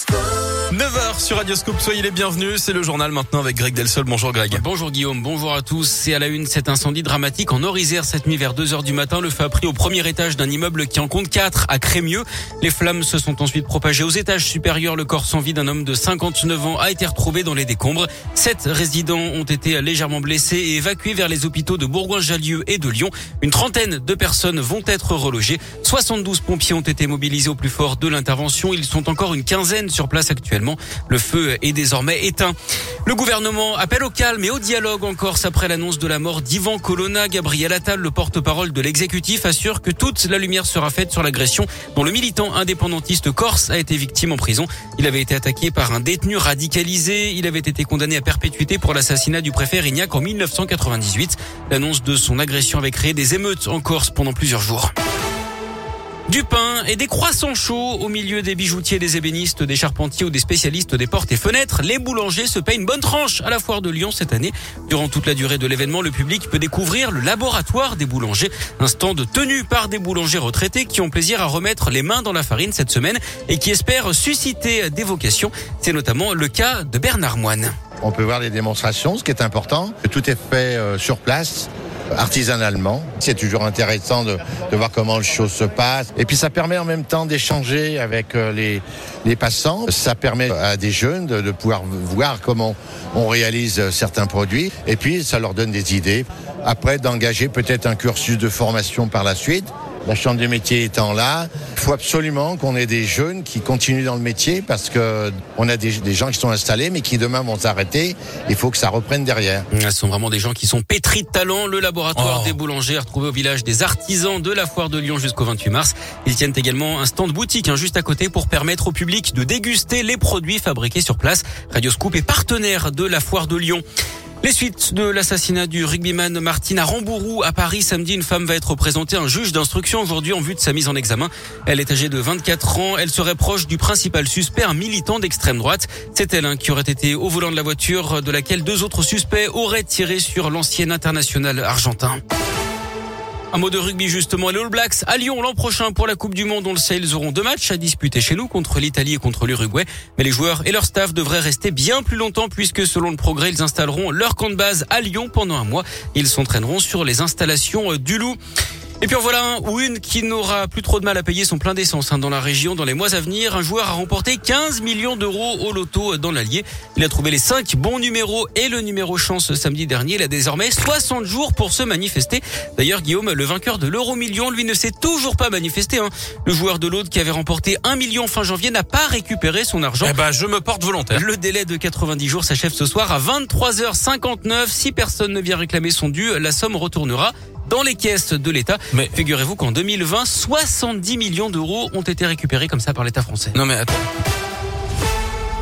school. Sur Radioscope, soyez les bienvenus. C'est le journal maintenant avec Greg Delsol. Bonjour Greg. Bonjour Guillaume, bonjour à tous. C'est à la une cet incendie dramatique en Orisère cette nuit vers 2h du matin. Le feu a pris au premier étage d'un immeuble qui en compte 4 à Crémieux. Les flammes se sont ensuite propagées aux étages supérieurs. Le corps sans vie d'un homme de 59 ans a été retrouvé dans les décombres. Sept résidents ont été légèrement blessés et évacués vers les hôpitaux de Bourgoin-Jallieu et de Lyon. Une trentaine de personnes vont être relogées. 72 pompiers ont été mobilisés au plus fort de l'intervention. Ils sont encore une quinzaine sur place actuellement. Le feu est désormais éteint. Le gouvernement appelle au calme et au dialogue en Corse après l'annonce de la mort d'Ivan Colonna. Gabriel Attal, le porte-parole de l'exécutif, assure que toute la lumière sera faite sur l'agression dont le militant indépendantiste corse a été victime en prison. Il avait été attaqué par un détenu radicalisé. Il avait été condamné à perpétuité pour l'assassinat du préfet Rignac en 1998. L'annonce de son agression avait créé des émeutes en Corse pendant plusieurs jours. Du pain et des croissants chauds au milieu des bijoutiers, des ébénistes, des charpentiers ou des spécialistes des portes et fenêtres. Les boulangers se payent une bonne tranche à la foire de Lyon cette année. Durant toute la durée de l'événement, le public peut découvrir le laboratoire des boulangers, un stand tenu par des boulangers retraités qui ont plaisir à remettre les mains dans la farine cette semaine et qui espèrent susciter des vocations. C'est notamment le cas de Bernard Moine. On peut voir les démonstrations, ce qui est important. Tout est fait euh, sur place artisanalement. C'est toujours intéressant de, voir comment les choses se passent. Et puis ça permet en même temps d'échanger avec euh, les, les passants. Ça permet à des jeunes de, de pouvoir voir comment on réalise certains produits. Et puis ça leur donne des idées. Après, d'engager peut-être un cursus de formation par la suite. La chambre des métiers étant là, il faut absolument qu'on ait des jeunes qui continuent dans le métier parce que on a des, gens qui sont installés mais qui demain vont s'arrêter. Il faut que ça reprenne derrière. Ce sont vraiment des gens qui sont pétris de talent. Le laboratoire oh. des boulangers retrouvé au village des artisans de la foire de Lyon jusqu'au 28 mars. Ils tiennent également un stand boutique hein, juste à côté pour permettre au public de déguster les produits fabriqués sur place. Radio Scoop est partenaire de la foire de Lyon. Les suites de l'assassinat du rugbyman Martine à Rambourou à Paris samedi, une femme va être présentée à un juge d'instruction aujourd'hui en vue de sa mise en examen. Elle est âgée de 24 ans. Elle serait proche du principal suspect, un militant d'extrême droite. C'est elle hein, qui aurait été au volant de la voiture de laquelle deux autres suspects auraient tiré sur l'ancien international argentin. Un mot de rugby justement, les All Blacks à Lyon l'an prochain pour la Coupe du Monde. On le sait, ils auront deux matchs à disputer chez nous contre l'Italie et contre l'Uruguay. Mais les joueurs et leur staff devraient rester bien plus longtemps puisque selon le progrès, ils installeront leur camp de base à Lyon pendant un mois. Ils s'entraîneront sur les installations du Loup. Et puis en voilà un ou une qui n'aura plus trop de mal à payer son plein d'essence hein, dans la région dans les mois à venir. Un joueur a remporté 15 millions d'euros au loto dans l'Allier. Il a trouvé les 5 bons numéros et le numéro chance samedi dernier. Il a désormais 60 jours pour se manifester. D'ailleurs, Guillaume, le vainqueur de l'euro million, lui ne s'est toujours pas manifesté. Hein. Le joueur de l'autre qui avait remporté 1 million fin janvier n'a pas récupéré son argent. Eh ben, je me porte volontaire. Le délai de 90 jours s'achève ce soir à 23h59. Si personne ne vient réclamer son dû, la somme retournera dans les caisses de l'État. Mais figurez-vous qu'en 2020, 70 millions d'euros ont été récupérés comme ça par l'État français. Non mais attends.